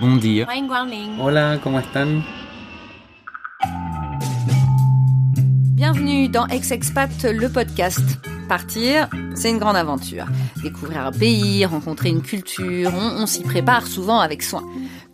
Bon dia. Hola, ¿cómo están? Bienvenue dans Ex-Expat, le podcast. Partir, c'est une grande aventure. Découvrir un pays, rencontrer une culture, on, on s'y prépare souvent avec soin.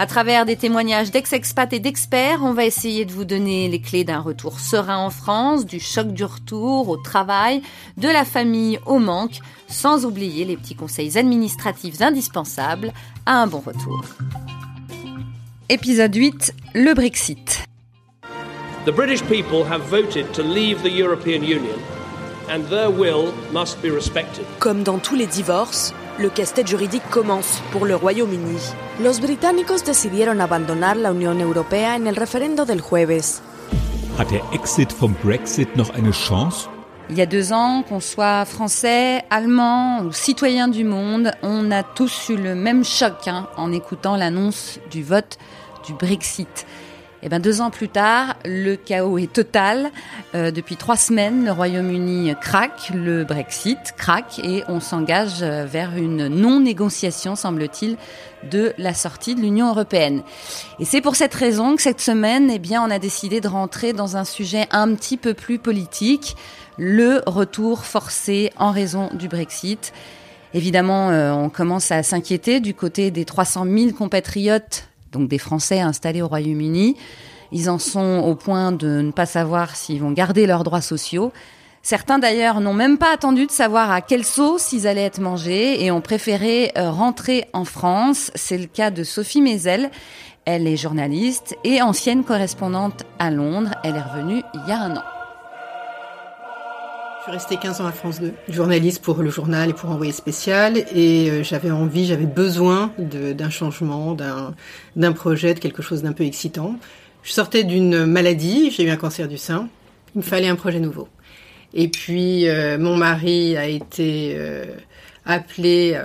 À travers des témoignages d'ex-expats et d'experts, on va essayer de vous donner les clés d'un retour serein en France, du choc du retour au travail, de la famille au manque, sans oublier les petits conseils administratifs indispensables à un bon retour. Épisode 8, le Brexit. The British people have voted to leave the European Union, and their will must be respected. Comme dans tous les divorces, le casse-tête juridique commence pour le Royaume-Uni. Los británicos decidieron abandonar la Unión Europea en el referendo del jueves. Hat der Exit vom Brexit noch eine Chance? Il y a deux ans, qu'on soit français, allemand ou citoyen du monde, on a tous eu le même choc hein, en écoutant l'annonce du vote du Brexit. Et ben deux ans plus tard, le chaos est total. Euh, depuis trois semaines, le Royaume-Uni craque, le Brexit craque et on s'engage vers une non-négociation, semble-t-il, de la sortie de l'Union européenne. Et c'est pour cette raison que cette semaine, eh bien, on a décidé de rentrer dans un sujet un petit peu plus politique, le retour forcé en raison du Brexit. Évidemment, euh, on commence à s'inquiéter du côté des 300 000 compatriotes donc des Français installés au Royaume-Uni. Ils en sont au point de ne pas savoir s'ils vont garder leurs droits sociaux. Certains d'ailleurs n'ont même pas attendu de savoir à quelle sauce ils allaient être mangés et ont préféré euh, rentrer en France. C'est le cas de Sophie Mézel. Elle est journaliste et ancienne correspondante à Londres. Elle est revenue il y a un an. Suis restée 15 ans à France 2, journaliste pour le journal et pour Envoyé spécial, et euh, j'avais envie, j'avais besoin d'un changement, d'un projet, de quelque chose d'un peu excitant. Je sortais d'une maladie, j'ai eu un cancer du sein, il me fallait un projet nouveau. Et puis euh, mon mari a été euh, appelé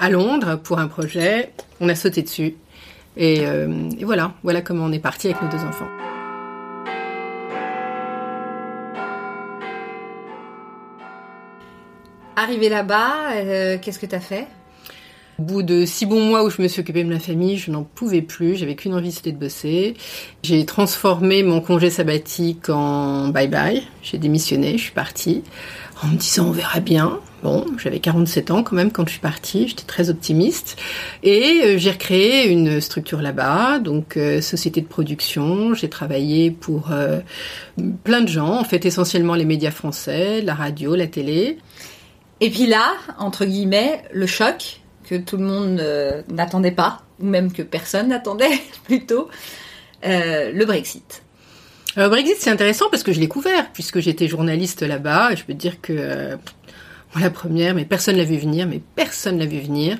à Londres pour un projet, on a sauté dessus, et voilà, voilà comment on est parti avec nos deux enfants. Arrivé là-bas, euh, qu'est-ce que tu as fait? Au bout de six bons mois où je me suis occupée de ma famille, je n'en pouvais plus, j'avais qu'une envie, c'était de bosser. J'ai transformé mon congé sabbatique en bye-bye, j'ai démissionné, je suis partie, en me disant on verra bien. Bon, j'avais 47 ans quand même quand je suis partie, j'étais très optimiste. Et euh, j'ai recréé une structure là-bas, donc euh, société de production, j'ai travaillé pour euh, plein de gens, en fait essentiellement les médias français, la radio, la télé. Et puis là, entre guillemets, le choc que tout le monde euh, n'attendait pas, ou même que personne n'attendait plutôt, euh, le Brexit. Alors Brexit, c'est intéressant parce que je l'ai couvert, puisque j'étais journaliste là-bas, je peux dire que euh, la première, mais personne l'a vu venir, mais personne l'a vu venir.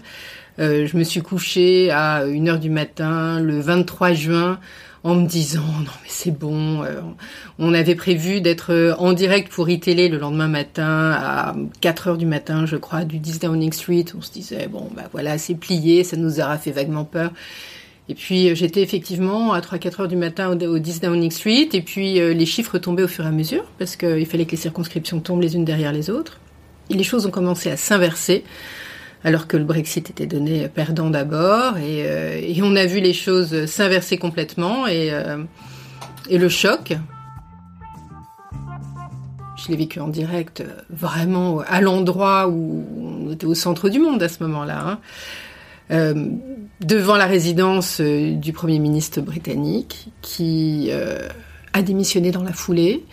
Euh, je me suis couchée à 1h du matin le 23 juin en me disant non mais c'est bon. Euh, on avait prévu d'être en direct pour e-télé le lendemain matin à 4 heures du matin, je crois, du 10 Downing Street. On se disait bon bah voilà c'est plié, ça nous aura fait vaguement peur. Et puis euh, j'étais effectivement à 3-4 heures du matin au, au 10 Downing Street et puis euh, les chiffres tombaient au fur et à mesure parce qu'il fallait que les circonscriptions tombent les unes derrière les autres. Et les choses ont commencé à s'inverser alors que le Brexit était donné perdant d'abord, et, euh, on a vu les choses s'inverser complètement, et, euh, et, le choc, je l'ai vécu en direct, vraiment à l'endroit où on était au centre du monde à ce moment-là, hein, euh, devant la résidence du Premier ministre britannique, qui a démissionné dans la foulée,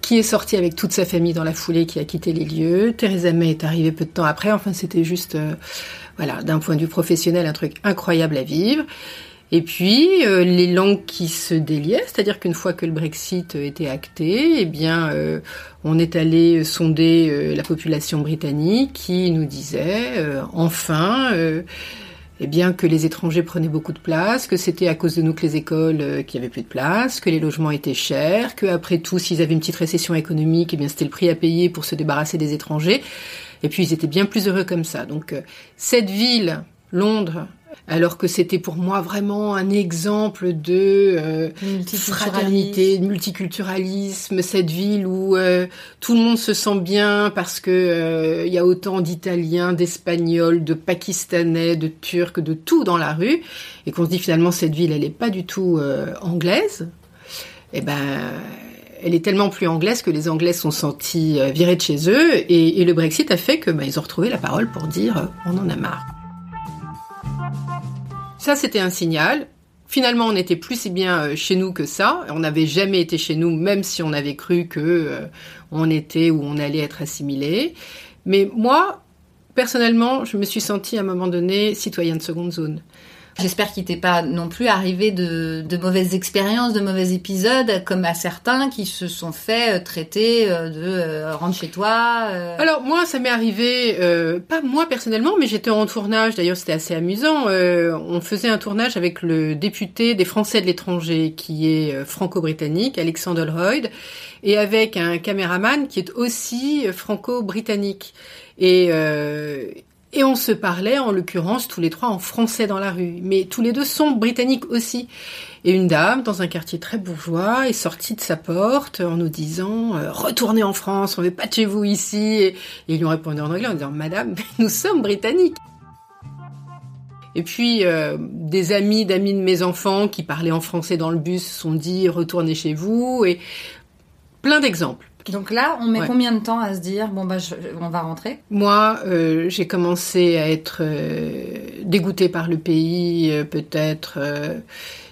qui est sorti avec toute sa famille dans la foulée, qui a quitté les lieux. Theresa May est arrivée peu de temps après. Enfin, c'était juste, euh, voilà, d'un point de vue professionnel, un truc incroyable à vivre. Et puis euh, les langues qui se déliaient, c'est-à-dire qu'une fois que le Brexit était acté, eh bien, euh, on est allé sonder la population britannique qui nous disait, enfin eh bien que les étrangers prenaient beaucoup de place, que c'était à cause de nous que les écoles euh, qui avaient plus de place, que les logements étaient chers, que après tout s'ils avaient une petite récession économique, eh bien c'était le prix à payer pour se débarrasser des étrangers. Et puis ils étaient bien plus heureux comme ça. Donc euh, cette ville, Londres, alors que c'était pour moi vraiment un exemple de euh, fraternité, de multiculturalisme, cette ville où euh, tout le monde se sent bien parce que euh, il y a autant d'Italiens, d'Espagnols, de Pakistanais, de Turcs, de tout dans la rue, et qu'on se dit finalement cette ville elle est pas du tout anglaise. Et eh ben elle est tellement plus anglaise que les Anglais sont sentis virés de chez eux et, le Brexit a fait que ben, ils ont retrouvé la parole pour dire on en a marre. Ça, c'était un signal. Finalement, on n'était plus si bien euh, chez nous que ça. On n'avait jamais été chez nous, même si on avait cru que euh, on était ou on allait être assimilé. Mais moi, personnellement, je me suis sentie à un moment donné citoyenne de seconde zone. J'espère qu'il t'est pas non plus arrivé de, de, mauvaises expériences, de mauvais épisodes, comme à certains qui se sont fait euh, traiter euh, de euh, rentre chez toi. Alors moi, ça m'est arrivé, pas moi personnellement, mais j'étais en tournage. D'ailleurs, c'était assez amusant. on faisait un tournage avec le député des Français de l'étranger, qui est franco-britannique, Alexander Lloyd, et avec un caméraman qui est aussi franco-britannique. Et, et on se parlait, en l'occurrence, tous les trois en français dans la rue. Mais tous les deux sont britanniques aussi. Et une dame, dans un quartier très bourgeois, est sortie de sa porte en nous disant euh, Retournez en France, on ne veut pas de chez vous ici ». Et, ils lui ont répondu en anglais en disant « Madame, nous sommes britanniques ». Et puis, euh, des amis d'amis de mes enfants qui parlaient en français dans le bus se sont dit « Retournez chez vous ». Et plein d'exemples. Donc là, on met combien de temps à se dire bon bah on va rentrer? Moi, euh, j'ai commencé à être euh, dégoûtée par le pays euh, peut-être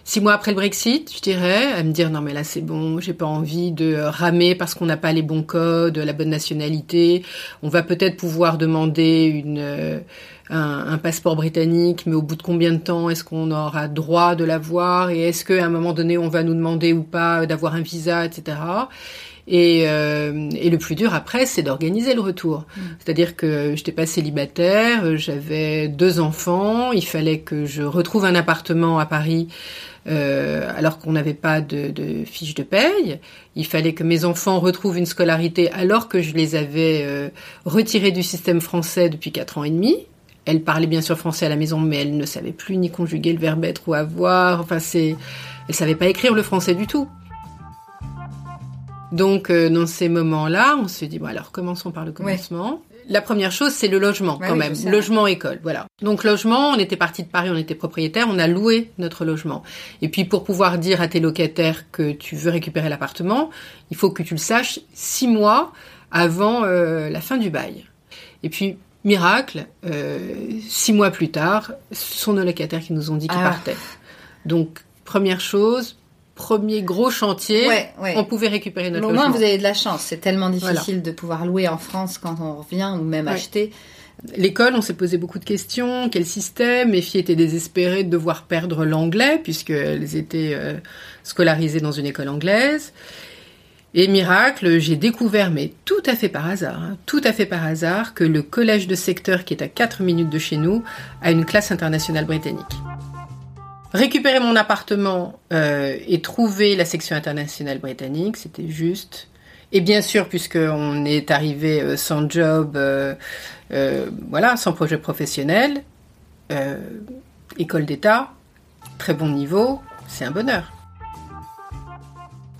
six mois après le Brexit, je dirais, à me dire non mais là c'est bon, j'ai pas envie de ramer parce qu'on n'a pas les bons codes, la bonne nationalité. On va peut-être pouvoir demander une un, un, passeport britannique, mais au bout de combien de temps est-ce qu'on aura droit de l'avoir? Et est-ce qu'à un moment donné on va nous demander ou pas d'avoir un visa, etc. Et, euh, et, le plus dur après, c'est d'organiser le retour. Mm. C'est-à-dire que j'étais pas célibataire, j'avais deux enfants, il fallait que je retrouve un appartement à Paris. Euh, alors qu'on n'avait pas de, de, fiche de paye. Il fallait que mes enfants retrouvent une scolarité alors que je les avais euh, retirés du système français depuis quatre ans et demi. Elle parlait bien sûr français à la maison, mais elle ne savait plus ni conjuguer le verbe être ou avoir. Enfin, c'est, elle savait pas écrire le français du tout. Donc, euh, dans ces moments-là, on se dit, bon, alors commençons par le commencement. La première chose, c'est le logement, quand même. Logement, école, voilà. Donc, logement, on était parti de Paris, on était propriétaire, on a loué notre logement. Et puis, pour pouvoir dire à tes locataires que tu veux récupérer l'appartement, il faut que tu le saches six mois avant euh, la fin du bail. Et puis, miracle, euh, six mois plus tard, ce sont nos locataires qui nous ont dit qu'ils ah. partaient. Donc, première chose, premier gros chantier, on pouvait récupérer notre logement. Au moins, vous avez de la chance. C'est tellement difficile de pouvoir louer en France quand on revient ou même acheter. L'école, on s'est posé beaucoup de questions. Quel système? Mes filles étaient désespérées de devoir perdre l'anglais puisqu'elles étaient euh, scolarisées dans une école anglaise. Et miracle, j'ai découvert, mais tout à fait par hasard, hein, tout à fait par hasard, que le collège de secteur qui est à 4 minutes de chez nous a une classe internationale britannique récupérer mon appartement euh, et trouver la section internationale britannique, c'était juste. Et bien sûr, puisqu'on est arrivé euh, sans job, euh, voilà, sans projet professionnel, école d'État, très bon niveau, c'est un bonheur.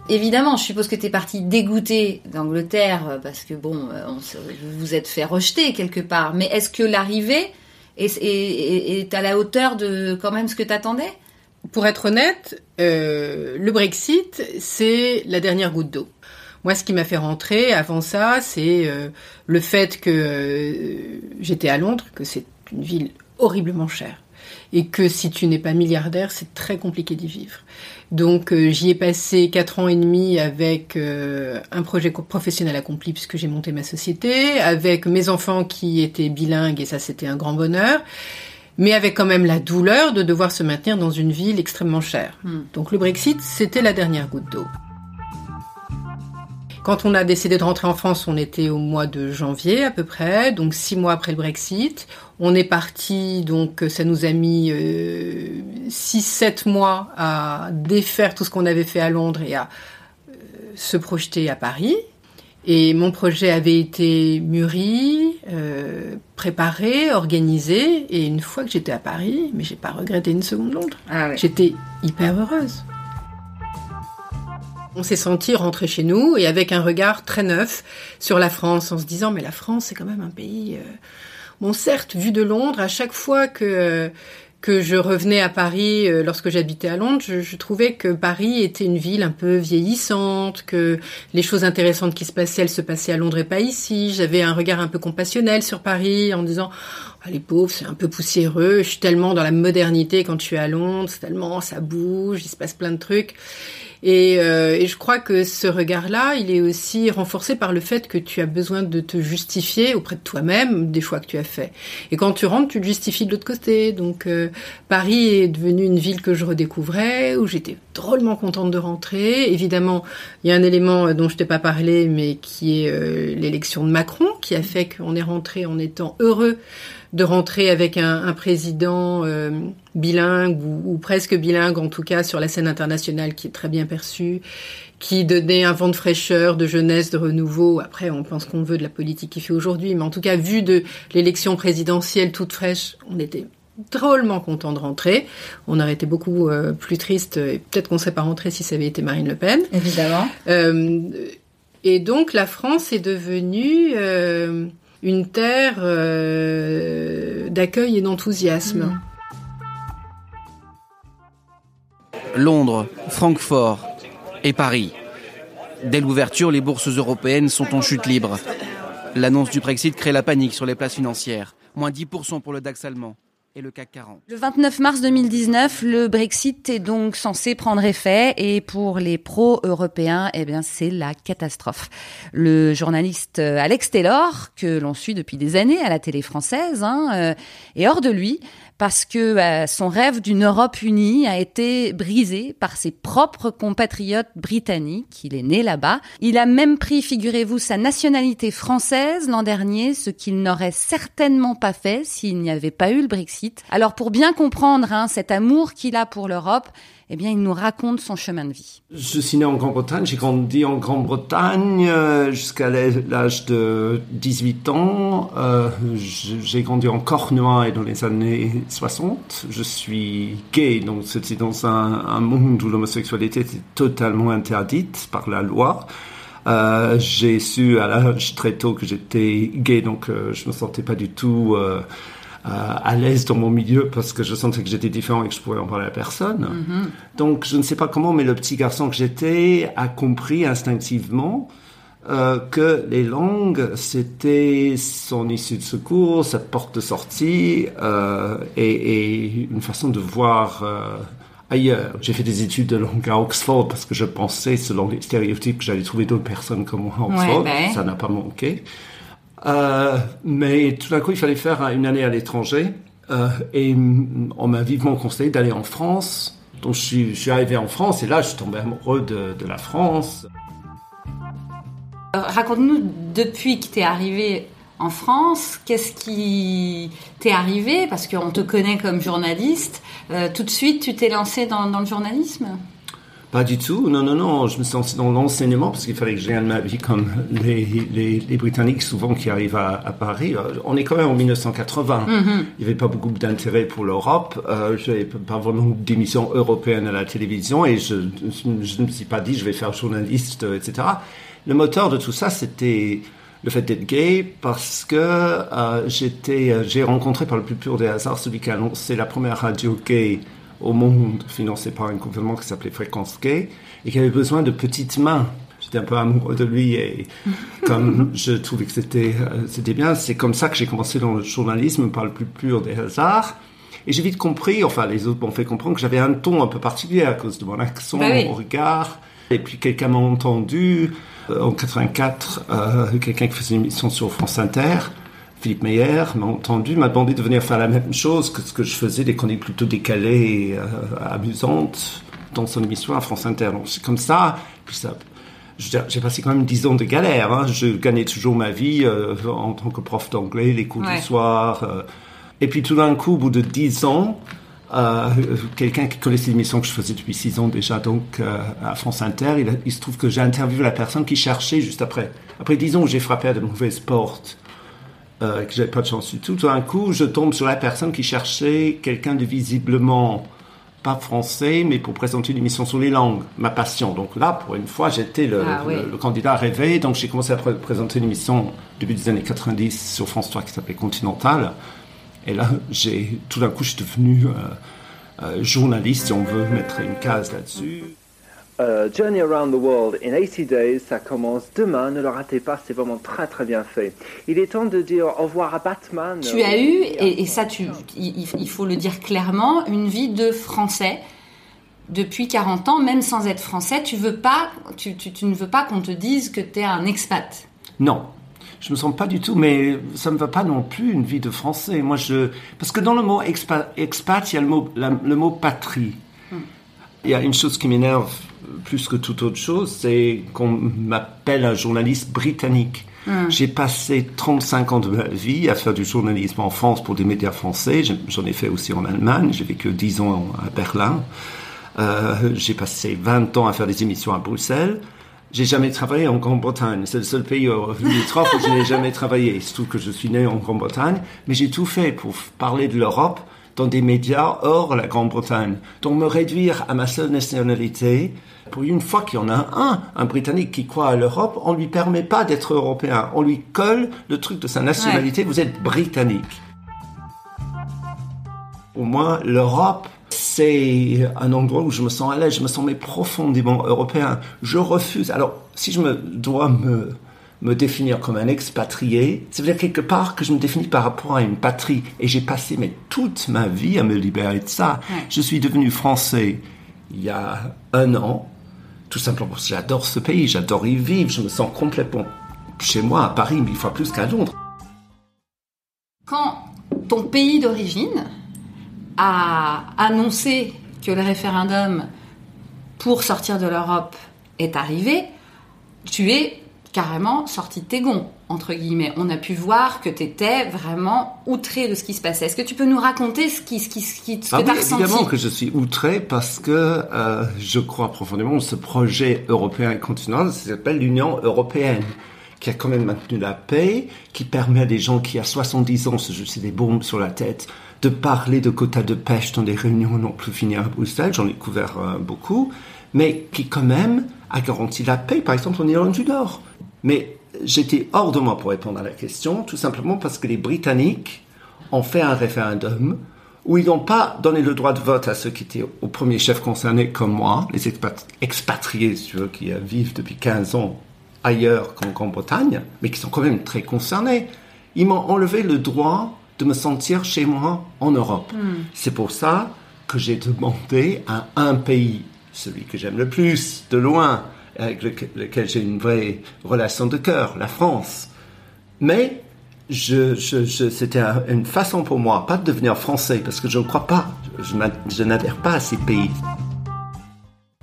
Évidemment, je suppose que tu es parti dégoûté d'Angleterre parce que bon, vous vous êtes fait rejeter quelque part. Mais est-ce que l'arrivée est, est, à la hauteur de quand même ce que tu attendais pour être honnête, euh, le Brexit, c'est la dernière goutte d'eau. Moi, ce qui m'a fait rentrer avant ça, c'est euh, le fait que euh, j'étais à Londres, que c'est une ville horriblement chère, et que si tu n'es pas milliardaire, c'est très compliqué d'y vivre. Donc j'y ai passé quatre ans et demi avec un projet professionnel accompli puisque j'ai monté ma société, avec mes enfants qui étaient bilingues et ça c'était un grand bonheur mais avec quand même la douleur de devoir se maintenir dans une ville extrêmement chère. Hmm. Donc le Brexit, c'était la dernière goutte d'eau. Quand on a décidé de rentrer en France, on était au mois de janvier à peu près, donc six mois après le Brexit. On est parti, donc ça nous a mis euh, six, sept mois à défaire tout ce qu'on avait fait à Londres et à euh, se projeter à Paris. Et mon projet avait été mûri, euh, préparé, organisé. Et une fois que j'étais à Paris, mais j'ai pas regretté une seconde Londres. Ah J'étais hyper heureuse. On s'est senti rentrer chez nous et avec un regard très neuf sur la France, en se disant mais la France c'est quand même un pays. Euh... Bon certes, vu de Londres, à chaque fois que que je revenais à Paris euh, lorsque j'habitais à Londres, je, trouvais que Paris était une ville un peu vieillissante, que les choses intéressantes qui se passaient, elles se passaient à Londres et pas ici. J'avais un regard un peu compassionnel sur Paris en disant les pauvres, c'est un peu poussiéreux. Je suis tellement dans la modernité quand je suis à Londres, tellement ça bouge, il se passe plein de trucs. Et, euh, et, je crois que ce regard-là, il est aussi renforcé par le fait que tu as besoin de te justifier auprès de toi-même des choix que tu as faits. Et quand tu rentres, tu te justifies de l'autre côté. Donc euh, Paris est devenu une ville que je redécouvrais, où j'étais drôlement contente de rentrer. Évidemment, il y a un élément euh, dont je t'ai pas parlé, mais qui est l'élection de Macron, qui a fait qu'on est rentré en étant heureux de rentrer avec un, un président euh, bilingue ou, ou, presque bilingue, en tout cas sur la scène internationale, qui est très bien perçu, qui donnait un vent de fraîcheur, de jeunesse, de renouveau. Après, on pense qu'on veut de la politique qu'il fait aujourd'hui, mais en tout cas, vu de l'élection présidentielle toute fraîche, on était drôlement content de rentrer. On aurait été beaucoup euh, plus triste, et peut-être qu'on ne serait pas rentré si ça avait été Marine Le Pen. Évidemment. Euh, et donc, la France est devenue euh, une terre euh, d'accueil et d'enthousiasme. Mmh. Londres, Francfort et Paris. Dès l'ouverture, les bourses européennes sont en chute libre. L'annonce du Brexit crée la panique sur les places financières. Moins 10% pour le DAX allemand. Et le CAC 40. Le 29 mars 2019, le Brexit est donc censé prendre effet et pour les pro-européens, eh bien, c'est la catastrophe. Le journaliste Alex Taylor, que l'on suit depuis des années à la télé française, hein, euh, est hors de lui parce que euh, son rêve d'une Europe unie a été brisé par ses propres compatriotes britanniques. Il est né là-bas. Il a même pris, figurez-vous, sa nationalité française l'an dernier, ce qu'il n'aurait certainement pas fait s'il n'y avait pas eu le Brexit. Alors pour bien comprendre hein, cet amour qu'il a pour l'Europe, eh bien, il nous raconte son chemin de vie. Je suis né en Grande-Bretagne, j'ai grandi en Grande-Bretagne euh, jusqu'à l'âge de 18 ans. Euh, j'ai grandi en Cornouailles dans les années 60. Je suis gay, donc c'était dans un, monde où l'homosexualité était totalement interdite par la loi. Euh, j'ai su à l'âge très tôt que j'étais gay, donc euh, je me sentais pas du tout euh, à l'aise dans mon milieu parce que je sentais que j'étais différent et que je pouvais en parler à personne. Mm -hmm. Donc je ne sais pas comment, mais le petit garçon que j'étais a compris instinctivement euh, que les langues, c'était son issue de secours, sa porte de sortie euh, et, et, une façon de voir euh, ailleurs. J'ai fait des études de langue à Oxford parce que je pensais, selon les stéréotypes, que j'allais trouver d'autres personnes comme moi à Oxford. Ouais, ben. Ça n'a pas manqué. Euh, mais tout d'un coup, il fallait faire une année à l'étranger. Euh, et on m'a vivement conseillé d'aller en France. Donc je suis, je arrivé en France et là, je suis tombé amoureux de, la France. Raconte-nous, depuis que tu es arrivé en France, qu'est-ce qui t'est arrivé? Parce qu'on te connaît comme journaliste. Euh, tout de suite, tu t'es lancé dans le journalisme? Pas du tout, non, non, non. Je me suis lancé dans l'enseignement parce qu'il fallait que je gagne ma vie comme les, les, les, Britanniques souvent qui arrivent à, à, Paris. On est quand même en 1980. Mm -hmm. Il n'y avait pas beaucoup d'intérêt pour l'Europe. Euh, je n'avais pas vraiment d'émissions européennes à la télévision et je, je ne me suis pas dit je vais faire journaliste, etc. Le moteur de tout ça, c'était le fait d'être gay parce que euh, j'étais, j'ai rencontré par le plus pur des hasards celui qui a annoncé la première radio gay au monde, financé par un gouvernement qui s'appelait Fréquence Gay, et qui avait besoin de petites mains. J'étais un peu amoureux de lui et comme je trouvais que c'était euh, c'était bien, c'est comme ça que j'ai commencé dans le journalisme par le plus pur des hasards. Et j'ai vite compris, enfin les autres m'ont fait comprendre que j'avais un ton un peu particulier à cause de mon accent, bah oui. mon regard. Et puis quelqu'un m'a entendu euh, en 84, euh, quelqu'un qui faisait une émission sur France Inter. Philippe Meyer m'a entendu, m'a demandé de venir faire la même chose que ce que je faisais, des chroniques plutôt décalées et euh, amusantes dans son émission à France Inter. Donc c'est comme ça, puis ça j'ai passé quand même dix ans de galère. Hein. Je gagnais toujours ma vie euh, en tant que prof d'anglais, les cours du soir. Euh. Et puis tout d'un coup, au bout de dix ans, euh, quelqu'un qui connaissait l'émission que je faisais depuis six ans déjà, donc à France Inter, il, il se trouve que j'ai interviewé la personne qui cherchait juste après. Après dix ans j'ai frappé à de mauvaises portes, que j'avais pas de chance du tout, tout d'un coup, je tombe sur la personne qui cherchait quelqu'un de visiblement pas français, mais pour présenter une émission sur les langues, ma passion. Donc là, pour une fois, j'étais le, Ah oui. le- le candidat rêvé. Donc j'ai commencé à pré- présenter une émission début des années 90 sur France 3 qui s'appelait Continental. Et là, j'ai tout d'un coup, je suis devenu euh, euh, journaliste, si on veut mettre une case là-dessus. Euh, Journey Around the World in 80 Days, ça commence demain, ne le ratez pas, c'est vraiment très très bien fait. Il est temps de dire au revoir à Batman. Tu as eu, et, et ça, tu, il, il faut le dire clairement, une vie de français depuis 40 ans, même sans être français. Tu veux pas, tu, tu, tu ne veux pas qu'on te dise que tu es un expat. Non. Je me sens pas du tout, mais ça me va pas non plus une vie de français. Moi, je parce que dans le mot expat, expat il y a le mot la- le mot patrie. Il y a une chose qui m'énerve plus que toute autre chose, c'est qu'on m'appelle un journaliste britannique. J'ai passé 35 ans de ma vie à faire du journalisme en France pour des médias français. J'en- ai fait aussi en Allemagne. J'ai vécu 10 ans à Berlin. Euh, j'ai passé 20 ans à faire des émissions à Bruxelles. J'ai jamais travaillé en Grande-Bretagne. C'est le seul pays limitrophe où je n'ai jamais travaillé. Il se trouve que je suis né en Grande-Bretagne, mais j'ai tout fait pour parler de l'Europe dans des médias hors la Grande-Bretagne. Donc me réduire à ma seule nationalité, pour une fois qu'il y en a un, un Britannique qui croit à l'Europe, on lui permet pas d'être européen. On lui colle le truc de sa nationalité. Vous êtes britannique. Au moins, l'Europe, c'est un endroit où je me sens à l'aise, je me sens mais profondément européen. Je refuse. Alors, si je me dois me, me définir comme un expatrié, ça veut dire quelque part que je me définis par rapport à une patrie. Et j'ai passé mais, toute ma vie à me libérer de ça. Ouais. Je suis devenu français il y a un an, tout simplement parce que j'adore ce pays, j'adore y vivre, je me sens complètement chez moi à Paris mille fois plus qu'à Londres. Quand ton pays d'origine a annoncé que le référendum pour sortir de l'Europe est arrivé, tu es carrément sorti de tes gonds, entre guillemets. On a pu voir que tu étais vraiment outré de ce qui se passait. Est-ce que tu peux nous raconter ce, qui, ce, qui, ce, qui, ce que Ah tu as oui, ressenti évidemment que je suis outré parce que euh, je crois profondément en ce projet européen et continental, ça s'appelle l'Union européenne, qui a quand même maintenu la paix, qui permet à des gens qui à 70 ans se jeter des bombes sur la tête, de parler de quotas de pêche dans des réunions non plus finies à Bruxelles, j'en ai couvert euh, beaucoup, mais qui quand même a garanti la paix, par exemple en Irlande du Nord. Mais j'étais hors de moi pour répondre à la question, tout simplement parce que les Britanniques ont fait un référendum où ils n'ont pas donné le droit de vote à ceux qui étaient au premier chef concernés comme moi, les expat- expatriés, si tu veux, qui vivent depuis 15 ans ailleurs qu'en Grande-Bretagne, mais qui sont quand même très concernés. Ils m'ont enlevé le droit de me sentir chez moi en Europe. C'est pour ça que j'ai demandé à un pays, celui que j'aime le plus, de loin, avec lequel, j'ai une vraie relation de cœur, la France. Mais c'était un- une façon pour moi, pas de devenir français, parce que je ne crois pas, je, n'ad- je n'adhère pas à ces pays.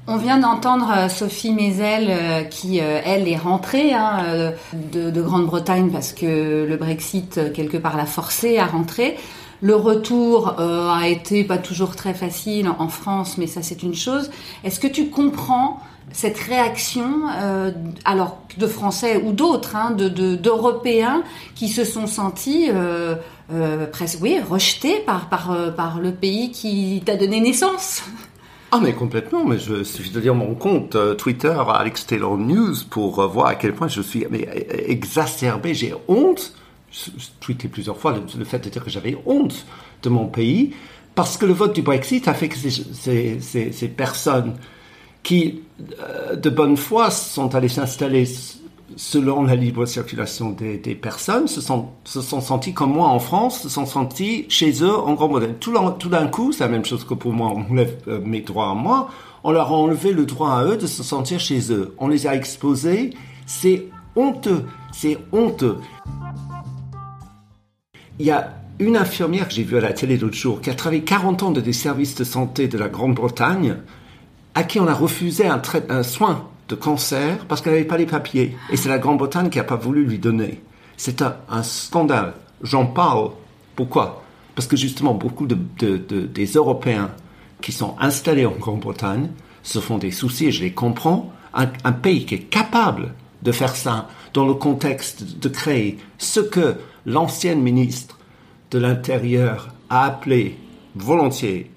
On vient d'entendre euh, Sophie Mézel euh, qui, euh, elle, est rentrée hein, de, de Grande-Bretagne parce que le Brexit, quelque part, l'a forcée à rentrer. Le retour euh, a été pas toujours très facile en France, mais ça c'est une chose. Est-ce que tu comprends cette réaction, euh, alors de Français ou d'autres, hein, de de- d'Européens qui se sont sentis euh, euh, presque, oui, rejetés par par par le pays qui t'a donné naissance? Ah mais complètement, mais je suffit de lire mon compte Twitter Alex Taylor News pour voir à quel point je suis mais, exacerbé, j'ai honte. Tweeté plusieurs fois le, fait de dire que j'avais honte de mon pays parce que le vote du Brexit a fait que ces, personnes qui, euh, de bonne foi, sont allées s'installer selon la libre circulation des, personnes, se sont, se sont sentis comme moi en France, se sont sentis chez eux en. Tout, l'en- tout d'un coup, c'est la même chose que pour moi, on enlève euh, mes droits à moi, on leur a enlevé le droit à eux de se sentir chez eux. On les a exposés, c'est honteux, c'est honteux. Il y a une infirmière que j'ai vue à la télé l'autre jour qui a travaillé 40 ans dans des services de santé de la Grande-Bretagne à qui on a refusé un, soin de cancer parce qu'elle n'avait pas les papiers. Et c'est la Grande-Bretagne qui n'a pas voulu lui donner. C'est un, scandale. J'en parle. Pourquoi? Parce que justement, beaucoup de, de, de, des Européens qui sont installés en Grande-Bretagne se font des soucis, et je les comprends. Un pays qui est capable de faire ça dans le contexte de créer ce que l'ancienne ministre de l'Intérieur a appelé volontiers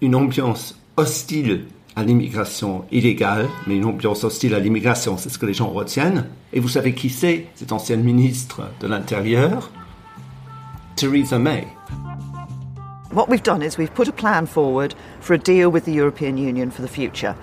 une ambiance hostile à l'immigration illégale, mais une ambiance hostile à l'immigration, c'est ce que les gens retiennent. Et vous savez qui c'est, cette ancienne ministre de l'Intérieur? Theresa May. What we've done is we've put a plan forward for a deal with the European Union for the future.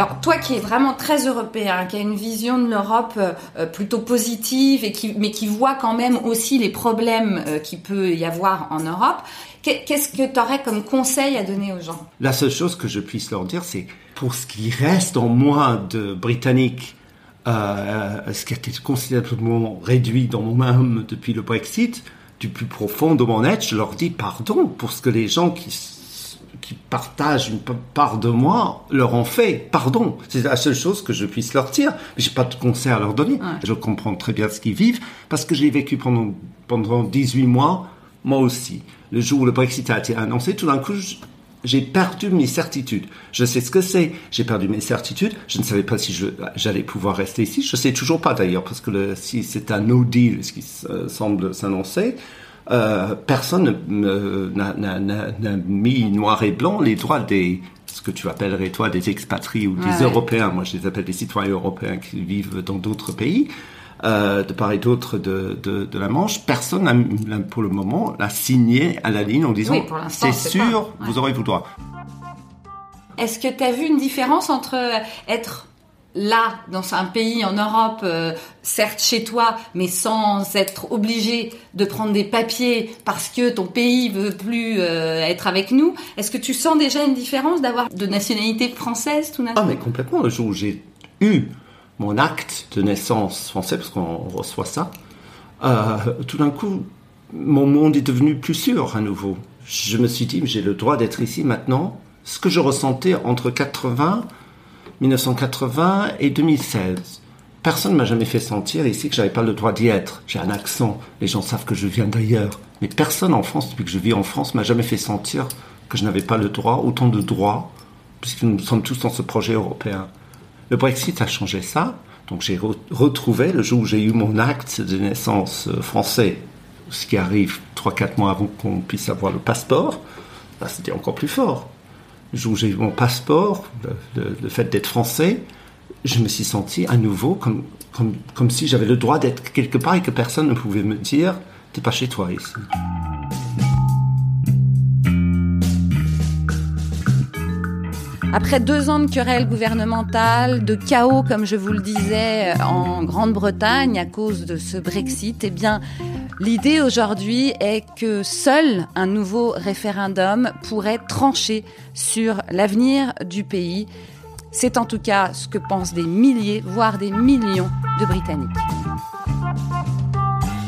Alors toi qui es vraiment très européen, qui a une vision de l'Europe euh, plutôt positive et qui, mais qui voit quand même aussi les problèmes euh, qu'il peut y avoir en Europe, qu'est-ce que tu aurais comme conseil à donner aux gens? La seule chose que je puisse leur dire, c'est pour ce qui reste en moi de britannique, euh, ce qui a été considérablement réduit dans mon âme depuis le Brexit, du plus profond de mon être, je leur dis pardon pour ce que les gens qui qui partagent une part de moi leur ont fait. Pardon, c'est la seule chose que je puisse leur dire. Mais j'ai pas de conseil à leur donner. Ouais. Je comprends très bien ce qu'ils vivent parce que j'ai vécu pendant pendant 18 mois moi aussi. Le jour où le Brexit a été annoncé, tout d'un coup, j'ai perdu mes certitudes. Je sais ce que c'est. J'ai perdu mes certitudes. Je ne savais pas si j'allais pouvoir rester ici. Je sais toujours pas d'ailleurs parce que le, si c'est un no deal, ce qui euh, semble s'annoncer, euh, personne n'a mis noir et blanc les droits des ce que tu appellerais toi des expatriés ou des Ouais. Européens. Moi, je les appelle des citoyens européens qui vivent dans d'autres pays. Euh, de part et d'autre de, de, de la Manche, personne n'a, pour le moment l'a signé à la ligne en disant Oui, c'est c'est sûr, pas. Ouais. vous aurez vos droits. Est-ce que tu as vu une différence entre être là, dans un pays en Europe, euh, certes chez toi, mais sans être obligé de prendre des papiers parce que ton pays veut plus euh, être avec nous Est-ce que tu sens déjà une différence d'avoir de nationalité française tout d'un Ah mais complètement, le jour où j'ai eu mon acte de naissance français, parce qu'on reçoit ça, euh, tout d'un coup, mon monde est devenu plus sûr à nouveau. Je me suis dit, j'ai le droit d'être ici maintenant. Ce que je ressentais entre 80, 1980 et 2016. Personne ne m'a jamais fait sentir ici que j'avais pas le droit d'y être. J'ai un accent, les gens savent que je viens d'ailleurs. Mais personne en France, depuis que je vis en France, m'a jamais fait sentir que je n'avais pas le droit, autant de droits, puisque nous sommes tous dans ce projet européen. Le Brexit a changé ça. Donc j'ai re retrouvé, le jour où j'ai eu mon acte de naissance euh, français, ce qui arrive 3-4 mois avant qu'on puisse avoir le passeport, bah, c'était encore plus fort. Où j'ai eu mon passeport, le, fait d'être français, je me suis senti à nouveau comme, comme, comme si j'avais le droit d'être quelque part et que personne ne pouvait me dire t'es pas chez toi ici. Après deux ans de querelles gouvernementales, de chaos, comme je vous le disais, en Grande-Bretagne à cause de ce Brexit, eh bien, l'idée aujourd'hui est que seul un nouveau référendum pourrait trancher sur l'avenir du pays. C'est en tout cas ce que pensent des milliers, voire des millions de Britanniques.